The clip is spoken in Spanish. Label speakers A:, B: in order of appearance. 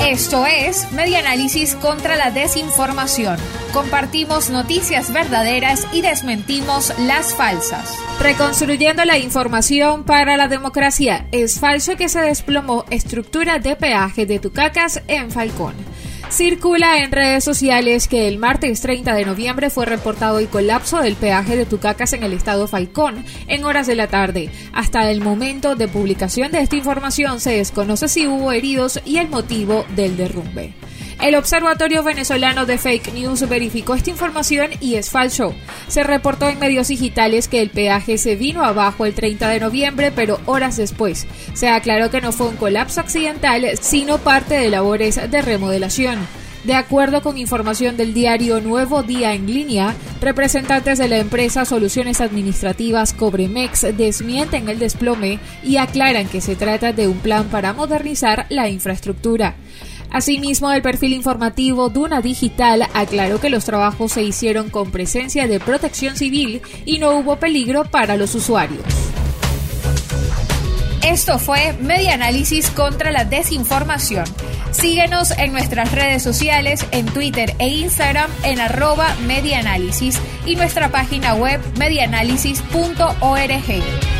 A: Esto es Media Análisis contra la Desinformación. Compartimos noticias verdaderas y desmentimos las falsas. Reconstruyendo la información para la democracia. Es falso que se desplomó estructura de peaje de Tucacas en Falcón. Circula en redes sociales que el martes 30 de noviembre fue reportado el colapso del peaje de Tucacas en el estado Falcón en horas de la tarde. Hasta el momento de publicación de esta información se desconoce si hubo heridos y el motivo del derrumbe. El Observatorio Venezolano de Fake News verificó esta información y es falso. Se reportó en medios digitales que el peaje se vino abajo el 30 de noviembre, pero horas después se aclaró que no fue un colapso accidental, sino parte de labores de remodelación. De acuerdo con información del diario Nuevo Día en línea, representantes de la empresa Soluciones Administrativas Cobremex desmienten el desplome y aclaran que se trata de un plan para modernizar la infraestructura. Asimismo, el perfil informativo Duna Digital aclaró que los trabajos se hicieron con presencia de protección civil y no hubo peligro para los usuarios. Esto fue Media Análisis contra la Desinformación. Síguenos en nuestras redes sociales, en Twitter e Instagram en arroba y nuestra página web medianálisis.org.